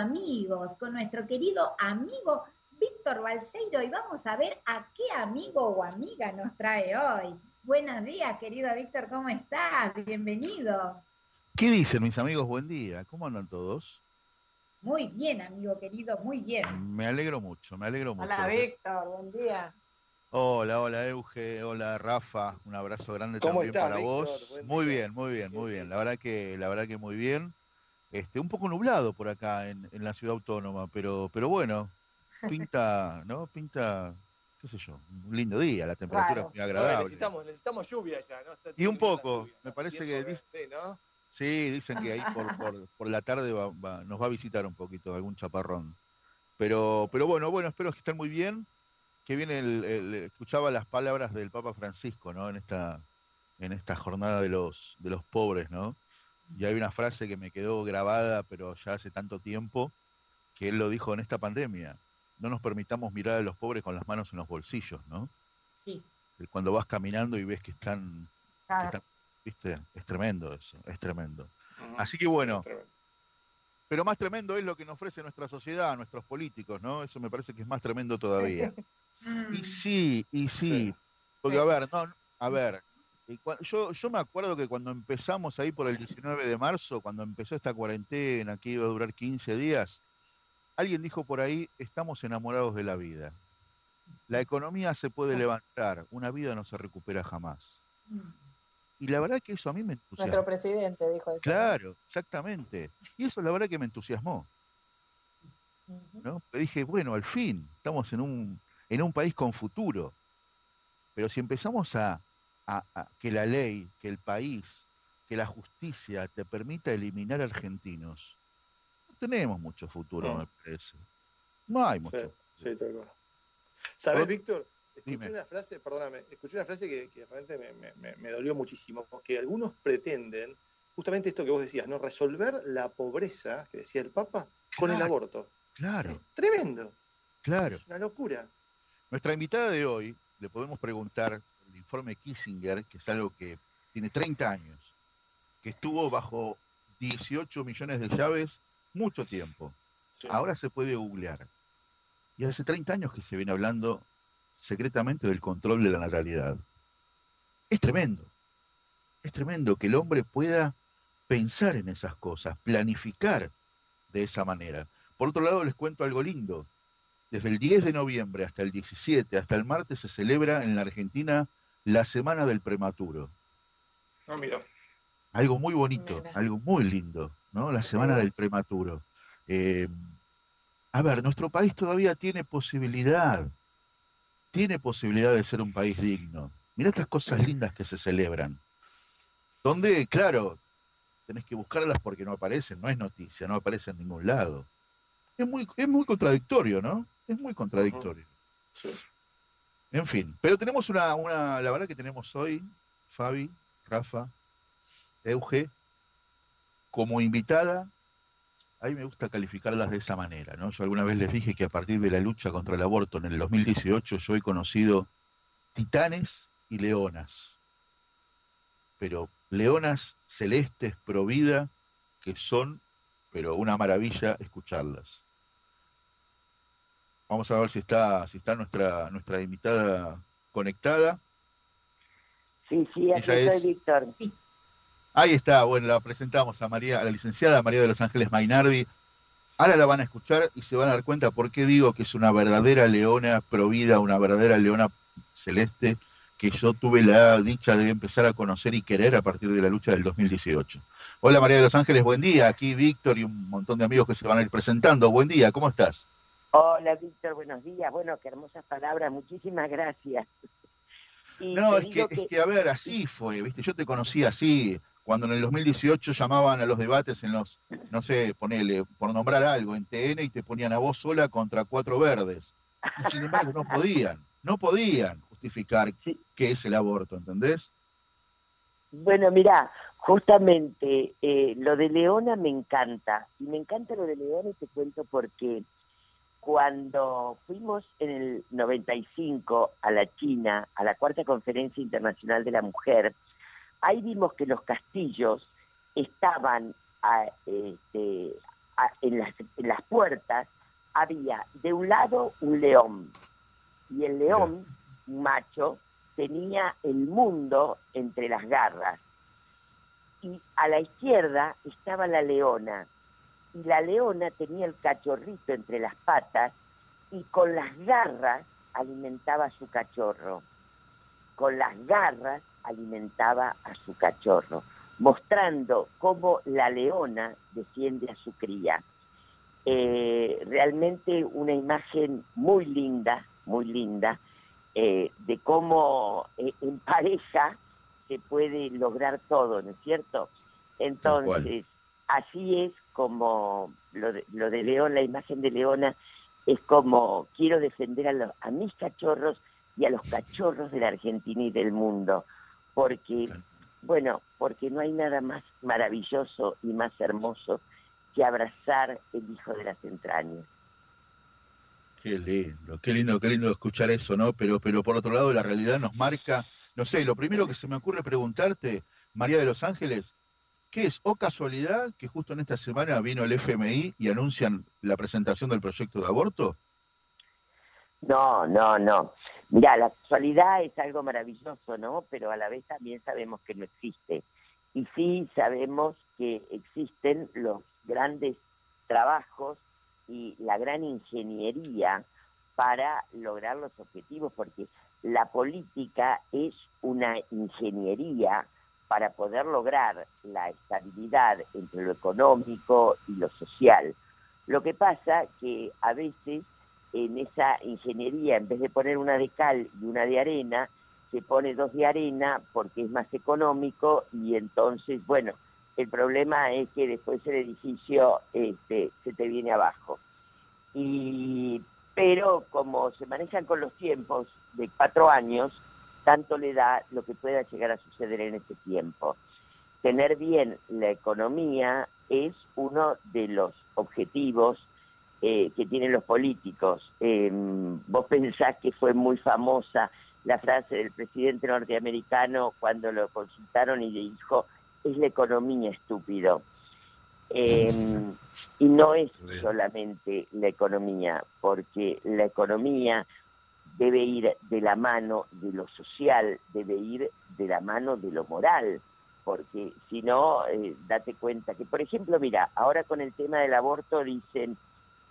amigos, con nuestro querido amigo Víctor Balseiro y vamos a ver a qué amigo o amiga nos trae hoy. Buenos días, querido Víctor, ¿cómo estás? Bienvenido. ¿Qué dicen mis amigos? Buen día, ¿cómo andan todos? Muy bien, amigo querido, muy bien. Me alegro mucho, me alegro mucho. Hola, Víctor, buen día. Hola, hola Euge, hola Rafa, un abrazo grande también para vos. Muy bien, muy bien, muy bien. La verdad que, la verdad que muy bien. Este, un poco nublado por acá en, la ciudad autónoma, pero, pero bueno, pinta, ¿no? Pinta, qué sé yo, un lindo día, la temperatura es muy agradable. necesitamos, necesitamos lluvia ya, ¿no? y un poco, me parece que... sí, ¿no? sí, dicen que ahí por, por, por la tarde nos va a visitar un poquito, algún chaparrón. Pero, pero bueno, bueno, espero que estén muy bien. Que viene el, escuchaba las palabras del Papa Francisco, ¿no? En esta, en esta jornada de los, de los pobres, ¿no? Y hay una frase que me quedó grabada, pero ya hace tanto tiempo, que él lo dijo en esta pandemia. No nos permitamos mirar a los pobres con las manos en los bolsillos, ¿no? Sí. Cuando vas caminando y ves que están, ¿viste? Es tremendo eso, es tremendo. Así que bueno, pero más tremendo es lo que nos ofrece nuestra sociedad, nuestros políticos, ¿no? Eso me parece que es más tremendo todavía. y sí, y sí, porque a ver, no, a ver, yo, yo me acuerdo que cuando empezamos ahí por el 19 de marzo, cuando empezó esta cuarentena que iba a durar 15 días, alguien dijo por ahí, estamos enamorados de la vida. La economía se puede levantar, una vida no se recupera jamás. Y la verdad que eso a mí me entusiasmó. Nuestro presidente dijo eso. Claro, exactamente. Y eso la verdad que me entusiasmó. ¿no? dije, bueno, al fin, estamos en un, en un país con futuro. Pero si empezamos a, que la ley, que el país, que la justicia te permita eliminar argentinos, no tenemos mucho futuro, me parece. No hay mucho. Sí, sí ¿Sabes, Víctor? Escuché una frase, perdóname, escuché una frase que, realmente me, dolió muchísimo, porque algunos pretenden, justamente esto que vos decías, ¿no? Resolver la pobreza, que decía el Papa, con el aborto. Claro. tremendo. Claro. Es una locura. Nuestra invitada de hoy, le podemos preguntar informe Kissinger, que es algo que tiene 30 años, que estuvo bajo 18 millones de llaves mucho tiempo. Ahora se puede googlear. Y hace 30 años que se viene hablando secretamente del control de la natalidad. Es tremendo. Es tremendo que el hombre pueda pensar en esas cosas, planificar de esa manera. Por otro lado, les cuento algo lindo. Desde el 10 de noviembre hasta el 17, hasta el martes, se celebra en la Argentina la semana del prematuro. Ah, mira. Algo muy bonito, algo muy lindo, ¿no? La semana del prematuro. Eh, a ver, nuestro país todavía tiene posibilidad, tiene posibilidad de ser un país digno. Mira estas cosas lindas que se celebran. Donde, claro, tenés que buscarlas porque no aparecen, no es noticia, no aparece en ningún lado. Es muy, es muy contradictorio, ¿no? Es muy contradictorio. Sí. En fin, pero tenemos una, la verdad que tenemos hoy, Fabi, Rafa, Euge, como invitada, a mí me gusta calificarlas de esa manera, ¿no? Yo alguna vez les dije que a partir de la lucha contra el aborto en el 2018 yo he conocido titanes y leonas, pero leonas celestes pro vida que son, pero una maravilla escucharlas. Vamos a ver si está, si está nuestra, nuestra invitada conectada. Sí, sí, aquí estoy, Víctor. Ahí está, bueno, la presentamos a María, a la licenciada María de los Ángeles Mainardi. Ahora la van a escuchar y se van a dar cuenta por qué digo que es una verdadera leona provida, una verdadera leona celeste que yo tuve la dicha de empezar a conocer y querer a partir de la lucha del 2018. Hola María de los Ángeles, buen día. Aquí Víctor y un montón de amigos que se van a ir presentando. Buen día, ¿cómo estás? Hola, Víctor, buenos días. Bueno, qué hermosas palabras, muchísimas gracias. no, es que, es que, a ver, así fue, ¿viste? Yo te conocí así, cuando en el 2018 llamaban a los debates en los, no sé, ponele, por nombrar algo, en TN y te ponían a vos sola contra cuatro verdes. sin embargo, no podían, no podían justificar qué es el aborto, ¿entendés? Bueno, mira, justamente eh, lo de Leona me encanta, y me encanta lo de Leona y te cuento por qué cuando fuimos en el 95 a la China, a la Cuarta Conferencia Internacional de la Mujer, ahí vimos que los castillos estaban este, en, las, en las puertas había de un lado un león y el león, macho, tenía el mundo entre las garras. Y a la izquierda estaba la leona. Y la leona tenía el cachorrito entre las patas y con las garras alimentaba a su cachorro. Con las garras alimentaba a su cachorro, mostrando cómo la leona defiende a su cría. Eh, realmente una imagen muy linda, muy linda, eh, de cómo eh, en pareja se puede lograr todo, ¿no es cierto? Entonces, así es como lo de, lo de León, la imagen de Leona, es como quiero defender a, los, a mis cachorros y a los cachorros de la Argentina y del mundo, porque, bueno, porque no hay nada más maravilloso y más hermoso que abrazar el hijo de las entrañas. Qué lindo, qué lindo, qué lindo escuchar eso, ¿no? Pero, pero por otro lado, la realidad nos marca, no sé, lo primero que se me ocurre preguntarte, María de los Ángeles, ¿qué es o casualidad que justo en esta semana vino el FMI y anuncian la presentación del proyecto de aborto? No, no, no. Mira, la casualidad es algo maravilloso, ¿no? Pero a la vez también sabemos que no existe. Y sí sabemos que existen los grandes trabajos y la gran ingeniería para lograr los objetivos, porque la política es una ingeniería para poder lograr la estabilidad entre lo económico y lo social. Lo que pasa que a veces en esa ingeniería, en vez de poner una de cal y una de arena, se pone dos de arena porque es más económico y entonces, bueno, el problema es que después el edificio este, se te viene abajo. Y, pero como se manejan con los tiempos de cuatro años, tanto le da lo que pueda llegar a suceder en ese tiempo. Tener bien la economía es uno de los objetivos eh, que tienen los políticos. Em, vos pensás que fue muy famosa la frase del presidente norteamericano cuando lo consultaron y le dijo, es la economía, estúpido. Em, y no es solamente la economía, porque la economía debe ir de la mano de lo social, debe ir de la mano de lo moral, porque si no, eh, date cuenta que, por ejemplo, mira, ahora con el tema del aborto dicen,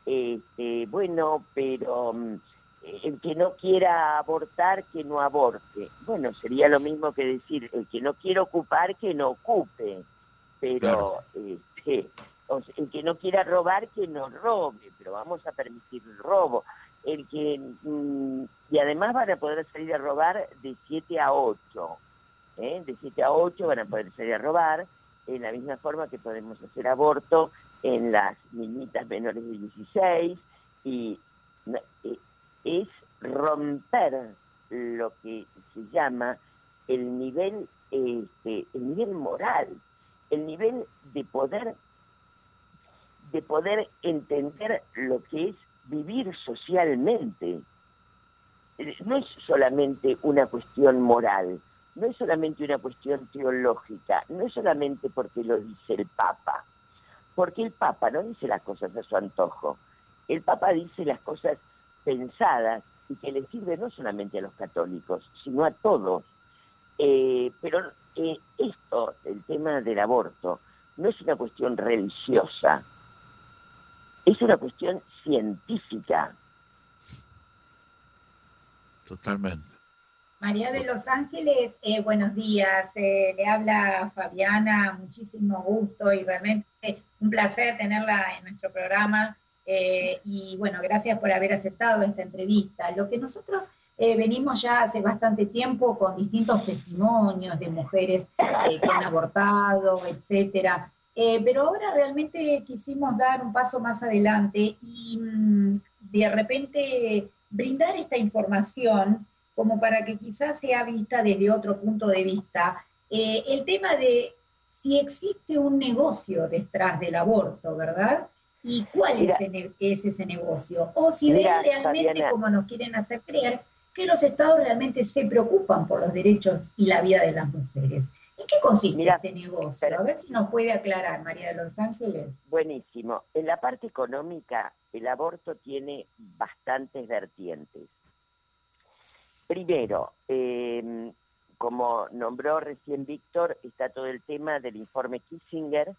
este, bueno, pero mm, el que no quiera abortar, que no aborte. Bueno, sería lo mismo que decir, el que no quiera ocupar, que no ocupe. Pero este, el que no quiera robar, que no robe, pero vamos a permitir el robo. El que, mm, y además van a poder salir a robar de 7 a 8. ¿eh? De 7 a 8 van a poder salir a robar, en la misma forma que podemos hacer aborto en las niñitas menores de 16 y es romper lo que se llama el nivel, este, el nivel moral, el nivel de poder, de poder entender lo que es vivir socialmente. No es solamente una cuestión moral, no es solamente una cuestión teológica, no es solamente porque lo dice el Papa, porque el Papa no dice las cosas a su antojo, el Papa dice las cosas pensadas y que le sirve no solamente a los católicos, sino a todos. Eh, pero eh, esto, el tema del aborto, no es una cuestión religiosa, es una cuestión científica. Totalmente. María de Los Ángeles, eh, buenos días. le habla Fabiana, muchísimo gusto y realmente un placer tenerla en nuestro programa. Eh, y bueno, gracias por haber aceptado esta entrevista. Lo que nosotros eh, venimos ya hace bastante tiempo con distintos testimonios de mujeres eh, que han abortado, etcétera. Pero ahora realmente quisimos dar un paso más adelante y mm, de repente brindar esta información como para que quizás sea vista desde otro punto de vista. el tema de si existe un negocio detrás del aborto, ¿verdad? y cuál es, ese negocio. O si ven realmente, como nos quieren hacer creer, que los estados realmente se preocupan por los derechos y la vida de las mujeres. ¿En qué consiste este negocio? A ver si nos puede aclarar, María de los Ángeles. Buenísimo. En la parte económica, el aborto tiene bastantes vertientes. Primero, em, como nombró recién Víctor, está todo el tema del informe Kissinger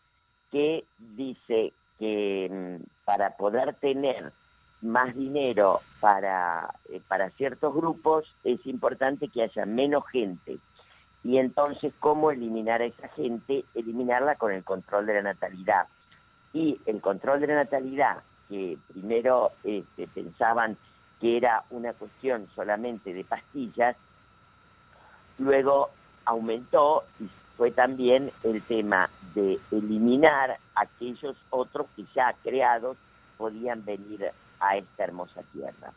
que dice que em, para poder tener más dinero para, eh, para ciertos grupos es importante que haya menos gente. Y entonces, ¿cómo eliminar a esa gente? Eliminarla con el control de la natalidad. Y el control de la natalidad, que primero este, pensaban que era una cuestión solamente de pastillas, luego aumentó y fue también el tema de eliminar aquellos otros que ya creados podían venir a esta hermosa tierra.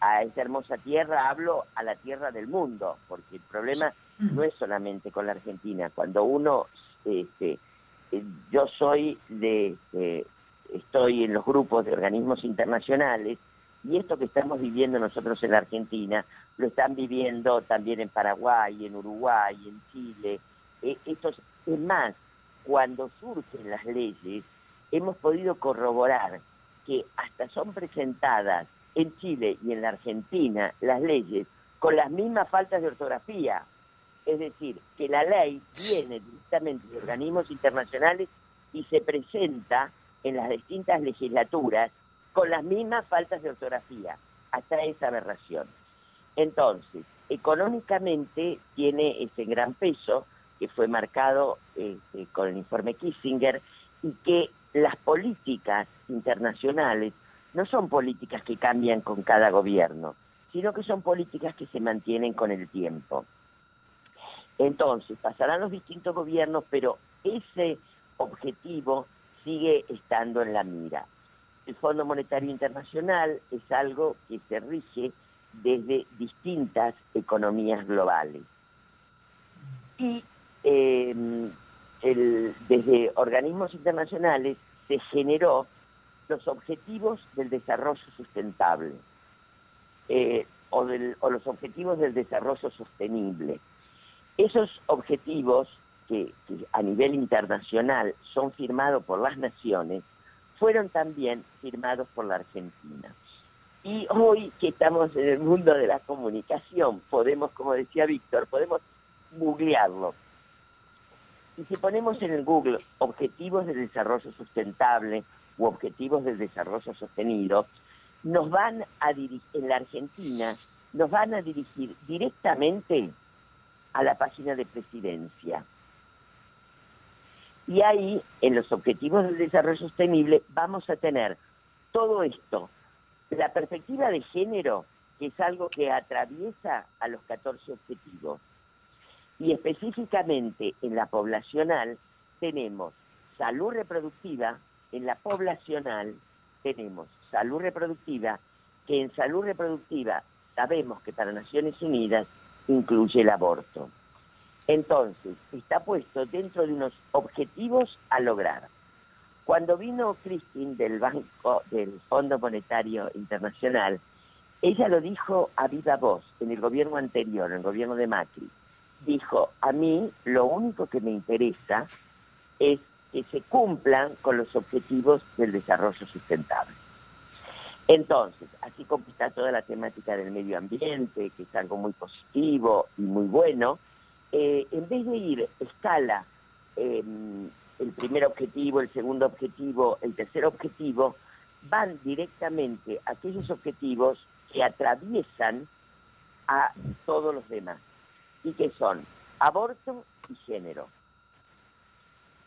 A esta hermosa tierra hablo a la tierra del mundo, porque el problema no es solamente con la Argentina. Cuando uno, este, eh, yo soy de, estoy en los grupos de organismos internacionales y esto que estamos viviendo nosotros en la Argentina lo están viviendo también en Paraguay, en Uruguay, en Chile. Eh, es más, cuando surgen las leyes, hemos podido corroborar que hasta son presentadas en Chile y en la Argentina las leyes con las mismas faltas de ortografía. Es decir, que la ley viene directamente de organismos internacionales y se presenta en las distintas legislaturas con las mismas faltas de ortografía, hasta esa aberración. Entonces, económicamente tiene ese gran peso que fue marcado este, con el informe Kissinger y que las políticas internacionales no son políticas que cambian con cada gobierno, sino que son políticas que se mantienen con el tiempo. Entonces, pasarán los distintos gobiernos, pero ese objetivo sigue estando en la mira. El Fondo Monetario Internacional es algo que se rige desde distintas economías globales. Y eh, desde organismos internacionales se generó los objetivos del desarrollo sustentable eh, o, los objetivos del desarrollo sostenible. Esos objetivos que, a nivel internacional son firmados por las naciones, fueron también firmados por la Argentina. Y hoy que estamos en el mundo de la comunicación, podemos, como decía Víctor, podemos googlearlo y si ponemos en el Google objetivos de desarrollo sustentable u objetivos de desarrollo sostenido, nos van a dirigir, en la Argentina, nos van a dirigir directamente a la página de presidencia. Y ahí, en los objetivos del desarrollo sostenible, vamos a tener todo esto. La perspectiva de género, que es algo que atraviesa a los 14 objetivos y específicamente en la poblacional tenemos salud reproductiva, en la poblacional tenemos salud reproductiva, que en salud reproductiva sabemos que para Naciones Unidas incluye el aborto. Entonces, está puesto dentro de unos objetivos a lograr. Cuando vino Christine del Banco del Fondo Monetario Internacional, ella lo dijo a viva voz en el gobierno anterior, en el gobierno de Macri dijo, a mí lo único que me interesa es que se cumplan con los objetivos del desarrollo sustentable. Entonces, así como está toda la temática del medio ambiente, que es algo muy positivo y muy bueno, eh, en vez de ir escala em, el primer objetivo, el segundo objetivo, el tercer objetivo, van directamente a aquellos objetivos que atraviesan a todos los demás y que son aborto y género.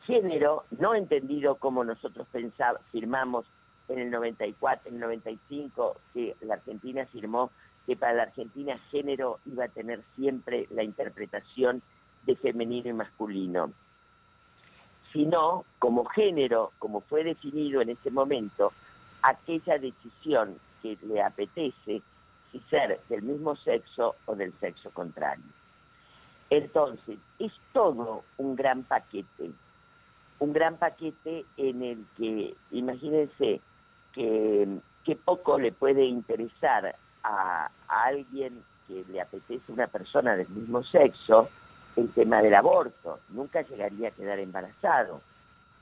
Género, no entendido como nosotros pensamos, firmamos en el 94, en el 95, que la Argentina firmó que para la Argentina género iba a tener siempre la interpretación de femenino y masculino, sino como género, como fue definido en ese momento, aquella decisión que le apetece si ser del mismo sexo o del sexo contrario. Entonces, es todo un gran paquete, un gran paquete en el que, imagínense, que, poco le puede interesar a, alguien que le apetece una persona del mismo sexo, el tema del aborto, nunca llegaría a quedar embarazado.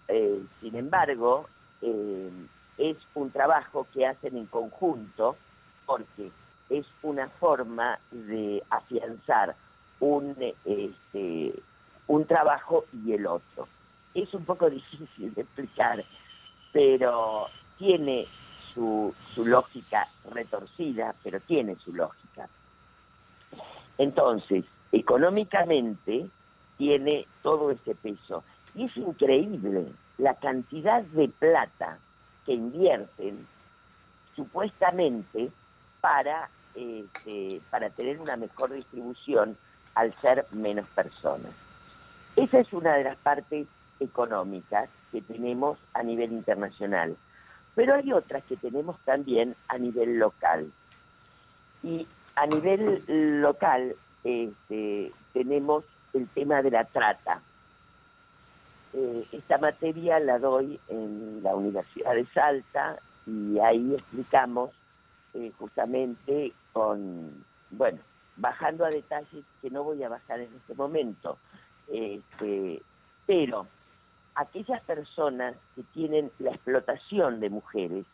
Eh, sin embargo, eh, es un trabajo que hacen en conjunto porque es una forma de afianzar un, este, un trabajo y el otro. Es un poco difícil de explicar, pero tiene su, su lógica retorcida, pero tiene su lógica. Entonces, económicamente tiene todo ese peso. Y es increíble la cantidad de plata que invierten supuestamente para, este, para tener una mejor distribución al ser menos personas. Esa es una de las partes económicas que tenemos a nivel internacional, pero hay otras que tenemos también a nivel local. Y a nivel local este, tenemos el tema de la trata. Eh, esta materia la doy en la Universidad de Salta y ahí explicamos eh, justamente con, bueno, bajando a detalles que no voy a bajar en este momento, este, pero aquellas personas que tienen la explotación de mujeres,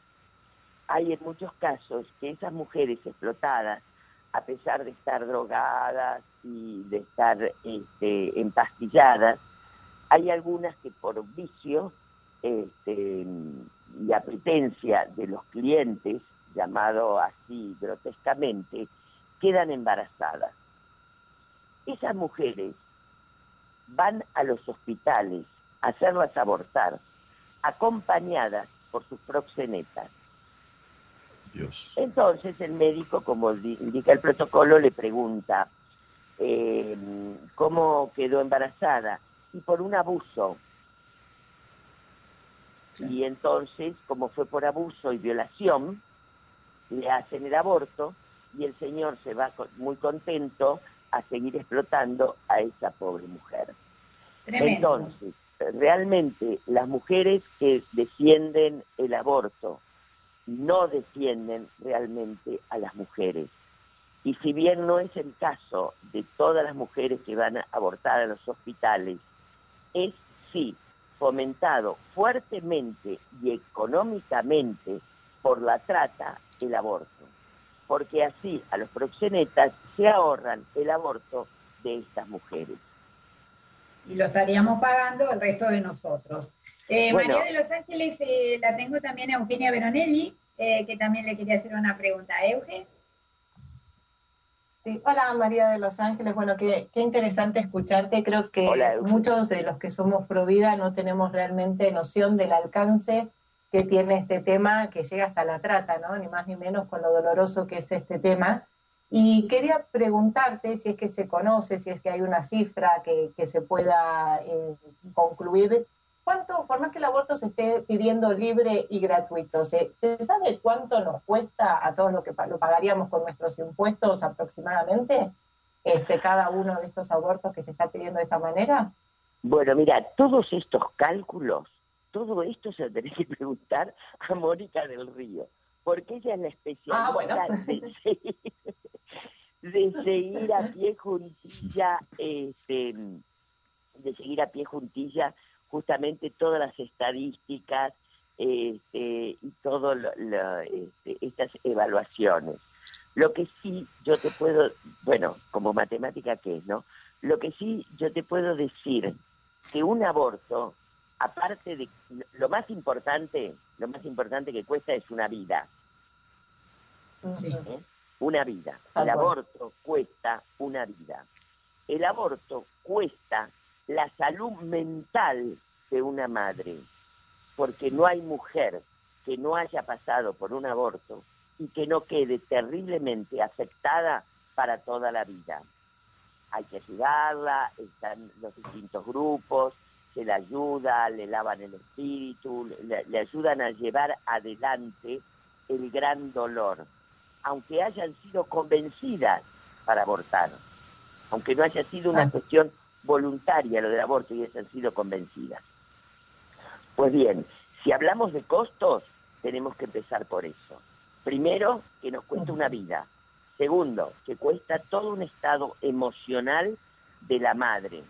hay en muchos casos que esas mujeres explotadas, a pesar de estar drogadas y de estar este, empastilladas, hay algunas que por vicio este, y apetencia de los clientes, llamado así grotescamente, quedan embarazadas. Esas mujeres van a los hospitales hacerlas abortar, acompañadas por sus proxenetas. Entonces el médico, como indica el protocolo, le pregunta eh, cómo quedó embarazada y por un abuso. Y entonces, como fue por abuso y violación, le hacen el aborto y el señor se va muy contento a seguir explotando a esa pobre mujer. Entonces, realmente las mujeres que defienden el aborto no defienden realmente a las mujeres. Y si bien no es el caso de todas las mujeres que van a abortar a los hospitales, es sí fomentado fuertemente y económicamente por la trata el aborto porque así a los proxenetas se ahorran el aborto de estas mujeres. Y lo estaríamos pagando el resto de nosotros. Eh, María de los Ángeles, eh, la tengo también a Eugenia Veronelli, eh, que también le quería hacer una pregunta. Euge. Hola María de Los Ángeles, bueno, qué, qué interesante escucharte. Creo que muchos de los que somos pro vida no tenemos realmente noción del alcance que tiene este tema que llega hasta la trata, ¿no? Ni más ni menos con lo doloroso que es este tema. Y quería preguntarte si es que se conoce, si es que hay una cifra que, se pueda eh, concluir. ¿Cuánto, por más que el aborto se esté pidiendo libre y gratuito, ¿se, sabe cuánto nos cuesta a todos lo que lo pagaríamos con nuestros impuestos aproximadamente este, cada uno de estos abortos que se está pidiendo de esta manera? Bueno, mira, todos estos cálculos todo esto se tenés que preguntar a Mónica del Río, porque ella es la especialista ah, de, seguir, a pie juntilla, este, de seguir a pie juntilla justamente todas las estadísticas este, y todas este, estas evaluaciones. Lo que sí yo te puedo, bueno, como matemática que es, ¿no? Lo que sí yo te puedo decir que un aborto aparte de lo más importante, lo más importante que cuesta es una vida. ¿Eh? Una vida. El aborto cuesta una vida. El aborto cuesta la salud mental de una madre, porque no hay mujer que no haya pasado por un aborto y que no quede terriblemente afectada para toda la vida. Hay que ayudarla, están los distintos grupos, se la ayuda, le lavan el espíritu, le, ayudan a llevar adelante el gran dolor, aunque hayan sido convencidas para abortar, aunque no haya sido una cuestión voluntaria lo del aborto y hayan sido convencidas. Pues bien, si hablamos de costos, tenemos que empezar por eso. Primero, que nos cuesta una vida. Segundo, que cuesta todo un estado emocional de la madre.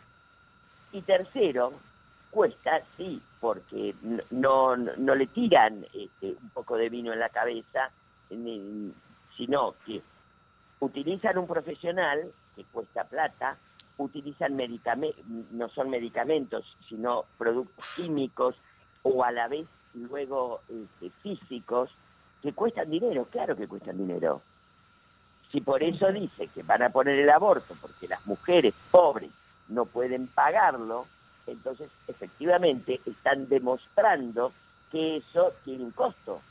Y tercero, cuesta, sí, porque no, no, le tiran este, un poco de vino en la cabeza, sino que utilizan un profesional que cuesta plata, utilizan medicamentos, no son medicamentos, sino productos químicos o a la vez luego este, físicos que cuestan dinero, claro que cuestan dinero. Si por eso dice que van a poner el aborto porque las mujeres pobres no pueden pagarlo, entonces efectivamente están demostrando que eso tiene un costo.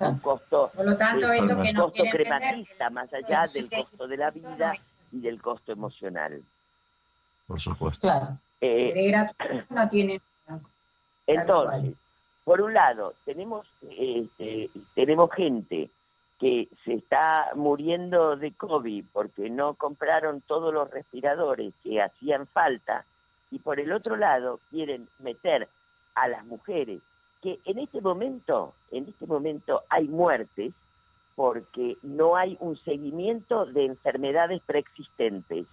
Un costo, por lo tanto, un costo crematista más allá del costo de la vida y del costo emocional. Por supuesto. Claro. Eh, no tiene. Entonces, por un lado, tenemos, este, tenemos gente que se está muriendo de COVID porque no compraron todos los respiradores que hacían falta y por el otro lado quieren meter a las mujeres que en este momento, en este momento hay muertes porque no hay un seguimiento de enfermedades preexistentes,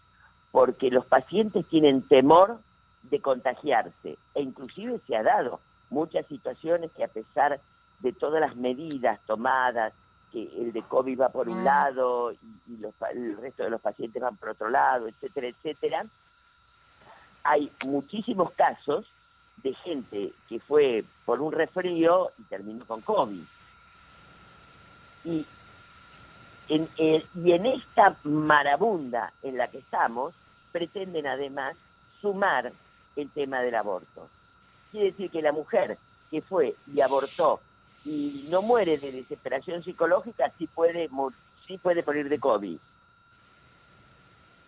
porque los pacientes tienen temor de contagiarse. E inclusive se ha dado muchas situaciones que a pesar de todas las medidas tomadas, que el de COVID va por un lado y, el resto de los pacientes van por otro lado, etcétera, etcétera, hay muchísimos casos de gente que fue por un resfrío y terminó con COVID. Y en, y en esta marabunda en la que estamos, pretenden además sumar el tema del aborto. Quiere decir que la mujer que fue y abortó y no muere de desesperación psicológica, sí puede, sí puede morir de COVID.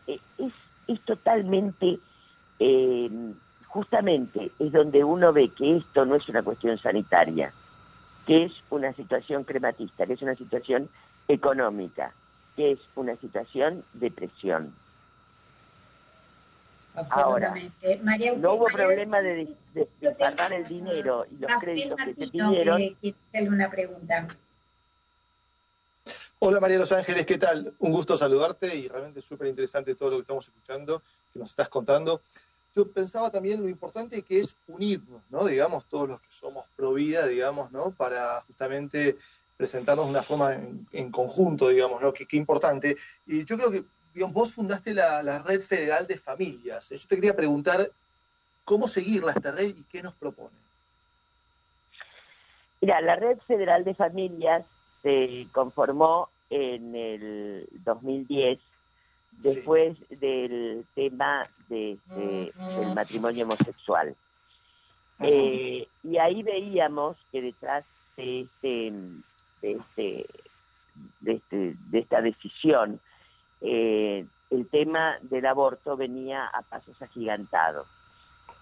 Eh, es, es totalmente, eh, justamente, es donde uno ve que esto no es una cuestión sanitaria, que es una situación crematista, que es una situación económica, que es una situación de presión. Ahora, no hubo problema de, de, pagar el dinero y los créditos que se pidieron. una pregunta. Hola María Los Ángeles, ¿qué tal? Un gusto saludarte y realmente súper interesante todo lo que estamos escuchando, que nos estás contando. Pensaba también lo importante que es unirnos, ¿no? Digamos, todos los que somos pro vida, digamos, ¿no? Para justamente presentarnos de una forma en, conjunto, digamos, ¿no? Qué, importante. Y yo creo que vos fundaste la, Red Federal de Familias. Yo te quería preguntar cómo seguirla esta red y qué nos propone. Mira, la Red Federal de Familias se conformó en el 2010 después del tema de, del matrimonio homosexual. Eh, y ahí veíamos que detrás de este, de este, de, este, de esta decisión eh, el tema del aborto venía a pasos agigantados.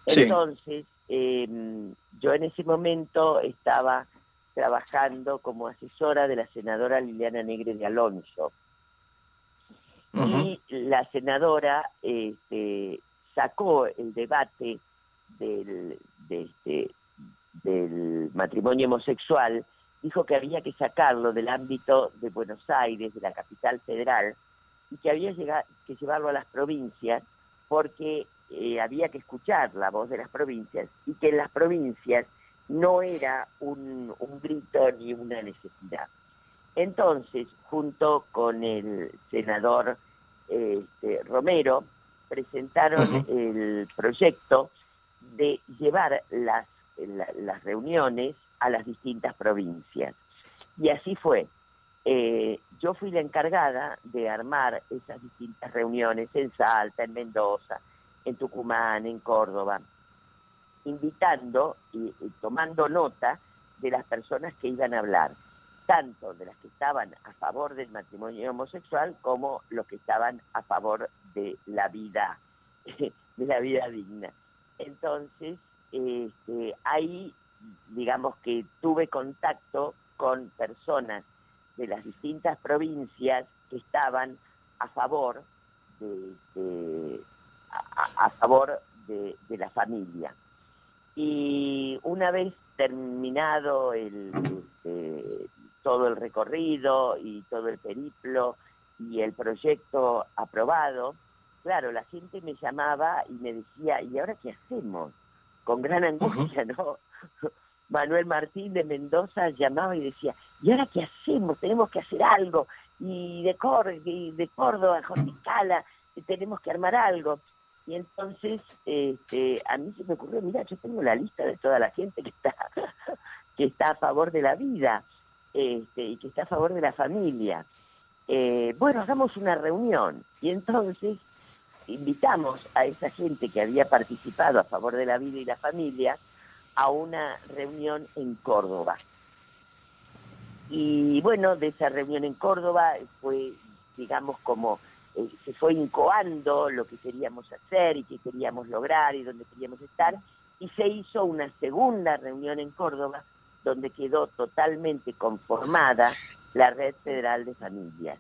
Entonces, em, yo en ese momento estaba trabajando como asesora de la senadora Liliana Negre de Alonso. Y la senadora este, sacó el debate del, este, del matrimonio homosexual, dijo que había que sacarlo del ámbito de Buenos Aires, de la capital federal, y que había que llevarlo a las provincias porque eh, había que escuchar la voz de las provincias y que en las provincias no era un, grito ni una necesidad. Entonces, junto con el senador este, Romero, presentaron el proyecto de llevar las, las reuniones a las distintas provincias. Y así fue. Eh, yo fui la encargada de armar esas distintas reuniones en Salta, en Mendoza, en Tucumán, en Córdoba, invitando y, tomando nota de las personas que iban a hablar, tanto de las que estaban a favor del matrimonio homosexual como los que estaban a favor de la vida, de la vida digna. Entonces, este, ahí, digamos que tuve contacto con personas de las distintas provincias que estaban a favor de, a, favor de, la familia. Y una vez terminado el, este, todo el recorrido y todo el periplo y el proyecto aprobado, claro, la gente me llamaba y me decía, ¿y ahora qué hacemos? Con gran angustia, ¿no? Manuel Martín de Mendoza llamaba y decía, ¿y ahora qué hacemos? Tenemos que hacer algo. Y de, Córdoba, de Córdoba, Cala, tenemos que armar algo. Y entonces este, a mí se me ocurrió, mira, yo tengo la lista de toda la gente que está, que está a favor de la vida este, y que está a favor de la familia. Eh, bueno, hagamos una reunión. Y entonces invitamos a esa gente que había participado a favor de la vida y la familia a una reunión en Córdoba. Y bueno, de esa reunión en Córdoba fue, digamos, como eh, se fue incoando lo que queríamos hacer y qué queríamos lograr y dónde queríamos estar, y se hizo una segunda reunión en Córdoba donde quedó totalmente conformada la red federal de familias,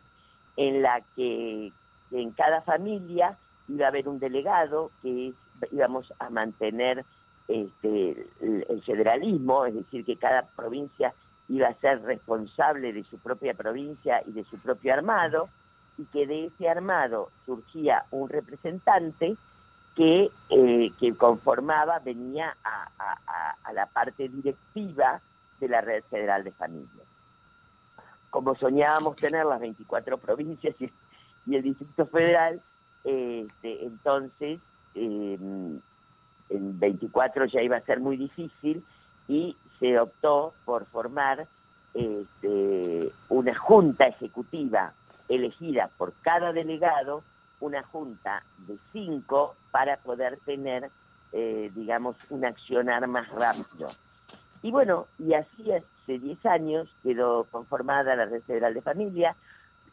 en la que en cada familia iba a haber un delegado que íbamos a mantener este, el federalismo, es decir, que cada provincia iba a ser responsable de su propia provincia y de su propio armado, y que de ese armado surgía un representante que, eh, que conformaba, venía a, la parte directiva de la Red Federal de Familias. Como soñábamos tener las 24 provincias y, el Distrito Federal, este, entonces em, en 24 ya iba a ser muy difícil y se optó por formar este, una junta ejecutiva elegida por cada delegado una junta de cinco para poder tener, eh, digamos, un accionar más rápido. Y bueno, y así hace 10 años quedó conformada la Red Federal de Familia.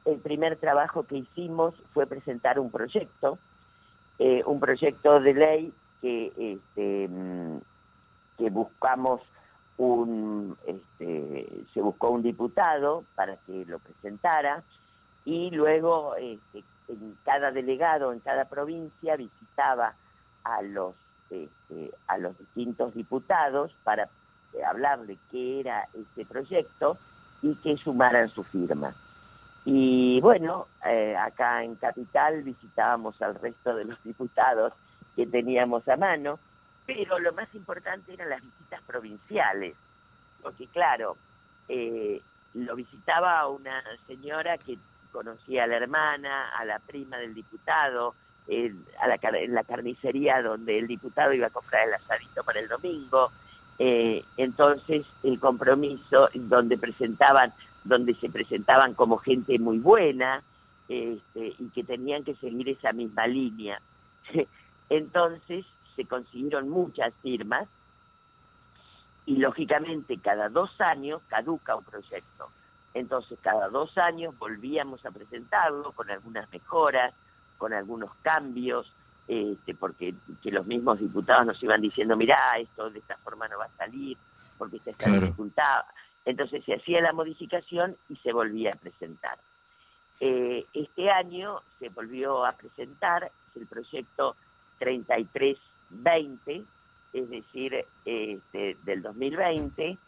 El primer trabajo que hicimos fue presentar un proyecto, eh, un proyecto de ley que, este, mm, que buscamos un, este, se buscó un diputado para que lo presentara y luego este, en cada delegado, en cada provincia, visitaba a los, este, a los distintos diputados para eh, hablarle qué era este proyecto y que sumaran su firma. Y bueno, eh, acá en Capital visitábamos al resto de los diputados que teníamos a mano, pero lo más importante eran las visitas provinciales, porque claro, eh, lo visitaba una señora que conocía a la hermana, a la prima del diputado, en, a la carnicería donde el diputado iba a comprar el asadito para el domingo. Eh, entonces el compromiso donde presentaban, donde se presentaban como gente muy buena este, y que tenían que seguir esa misma línea. entonces se consiguieron muchas firmas y lógicamente cada dos años caduca un proyecto. Entonces, cada dos años volvíamos a presentarlo con algunas mejoras, con algunos cambios, este, porque que los mismos diputados nos iban diciendo, mirá, esto de esta forma no va a salir, porque está esta dificultad. Entonces se hacía la modificación y se volvía a presentar. Eh, este año se volvió a presentar el proyecto 3320, es decir, este, del 2020,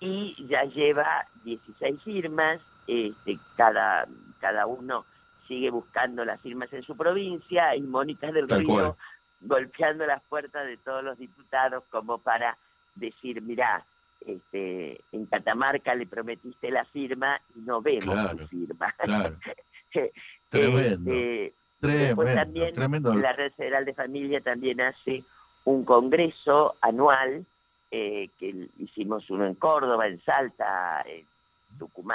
y ya lleva 16 firmas, este, cada, cada uno sigue buscando las firmas en su provincia y Mónica del Río golpeando las puertas de todos los diputados como para decir, mirá, este, en Catamarca le prometiste la firma y no vemos la firma. tremendo, este, tremendo, también tremendo. la Red Federal de Familia también hace un congreso anual eh, que hicimos uno en Córdoba, en Salta, en,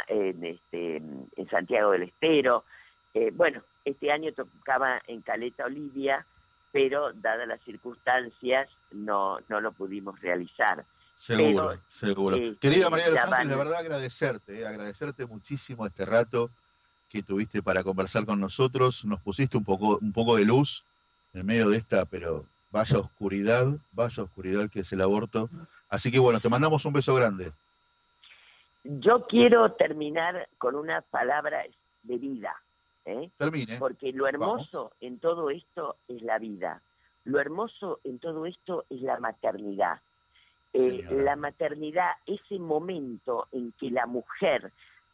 en, este, en Santiago del Estero. Eh, bueno, este año tocaba en Caleta Olivia, pero dadas las circunstancias no, no lo pudimos realizar. Seguro, seguro. Eh, Querida María la, la verdad agradecerte, agradecerte muchísimo este rato que tuviste para conversar con nosotros. Nos pusiste un poco, un poco de luz en medio de esta, pero vaya oscuridad, vaya oscuridad que es el aborto. Así que bueno, te mandamos un beso grande. Yo quiero terminar con una palabra de vida. ¿eh? Termine. Porque lo hermoso en todo esto es la vida. Lo hermoso en todo esto es la maternidad. Eh, la maternidad, ese momento en que la mujer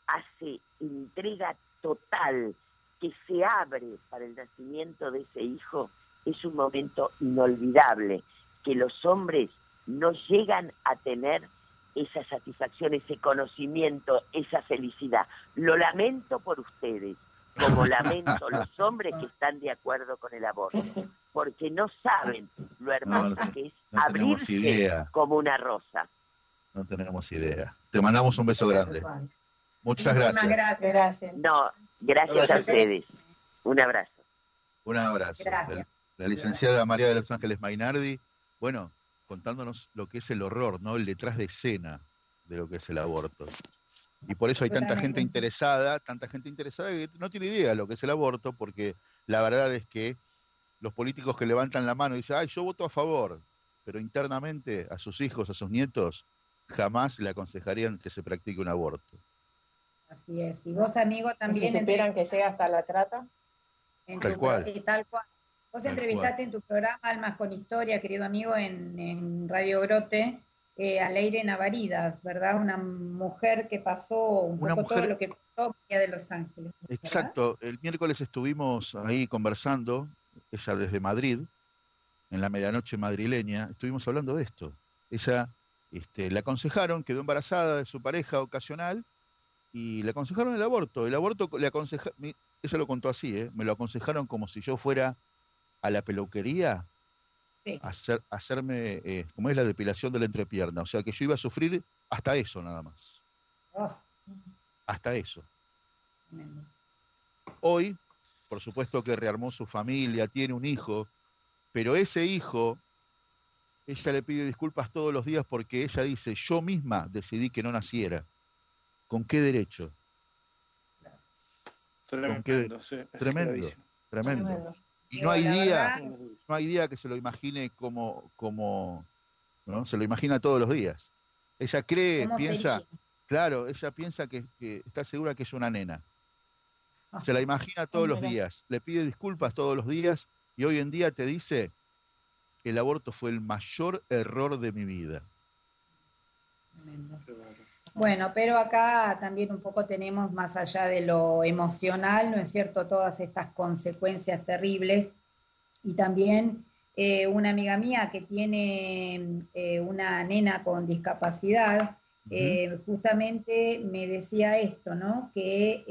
hace entrega total, que se abre para el nacimiento de ese hijo es un momento inolvidable, que los hombres no llegan a tener esa satisfacción, ese conocimiento, esa felicidad. Lo lamento por ustedes, como lamento los hombres que están de acuerdo con el aborto, porque no saben lo hermoso que es abrirse como una rosa. No tenemos idea. Te mandamos un beso grande. Muchas gracias. gracias. No, gracias, a ustedes. Un abrazo. Un abrazo. La, licenciada María de los Ángeles Mainardi, bueno, contándonos lo que es el horror, ¿no? El detrás de escena de lo que es el aborto. Y por eso hay tanta gente interesada, tanta gente interesada que no tiene idea de lo que es el aborto, porque la verdad es que los políticos que levantan la mano y dicen, ay, yo voto a favor, pero internamente a sus hijos, a sus nietos, jamás le aconsejarían que se practique un aborto. Así es. Y vos, amigo, también... Si esperan que llegue hasta la trata. tal, cual. tal cual. Vos entrevistaste en tu programa Almas con Historia, querido amigo, en, Radio Grote, eh, a Leire Navaridas, ¿verdad? Una mujer que pasó un poco todo lo que contó de Los Ángeles. Exacto. El miércoles estuvimos ahí conversando, ella desde Madrid, en la medianoche madrileña, estuvimos hablando de esto. Ella este, le aconsejaron, quedó embarazada de su pareja ocasional y le aconsejaron el aborto. El aborto le aconseja, ella lo contó así, ¿eh? me lo aconsejaron como si yo fuera a la peluquería a hacer, hacerme, eh, como es la depilación de la entrepierna. O sea que yo iba a sufrir hasta eso nada más. Oh. Hasta eso. Hoy, por supuesto que rearmó su familia, tiene un hijo, pero ese hijo, ella le pide disculpas todos los días porque ella dice, yo misma decidí que no naciera. ¿Con qué derecho? Tremendo, tremendo, tremendo, Y no hay día, no hay día que se lo imagine como, como, ¿no? Se lo imagina todos los días. Ella cree, piensa, claro, ella piensa que, está segura que es una nena. Ah. Se la imagina todos los días, le pide disculpas todos los días y hoy en día te dice, el aborto fue el mayor error de mi vida. Tremendo. Bueno, pero acá también un poco tenemos más allá de lo emocional, ¿no es cierto? Todas estas consecuencias terribles. Y también eh, una amiga mía que tiene eh, una nena con discapacidad, eh, justamente me decía esto, ¿no? Que,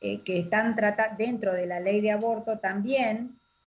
que están tratando, dentro de la ley de aborto también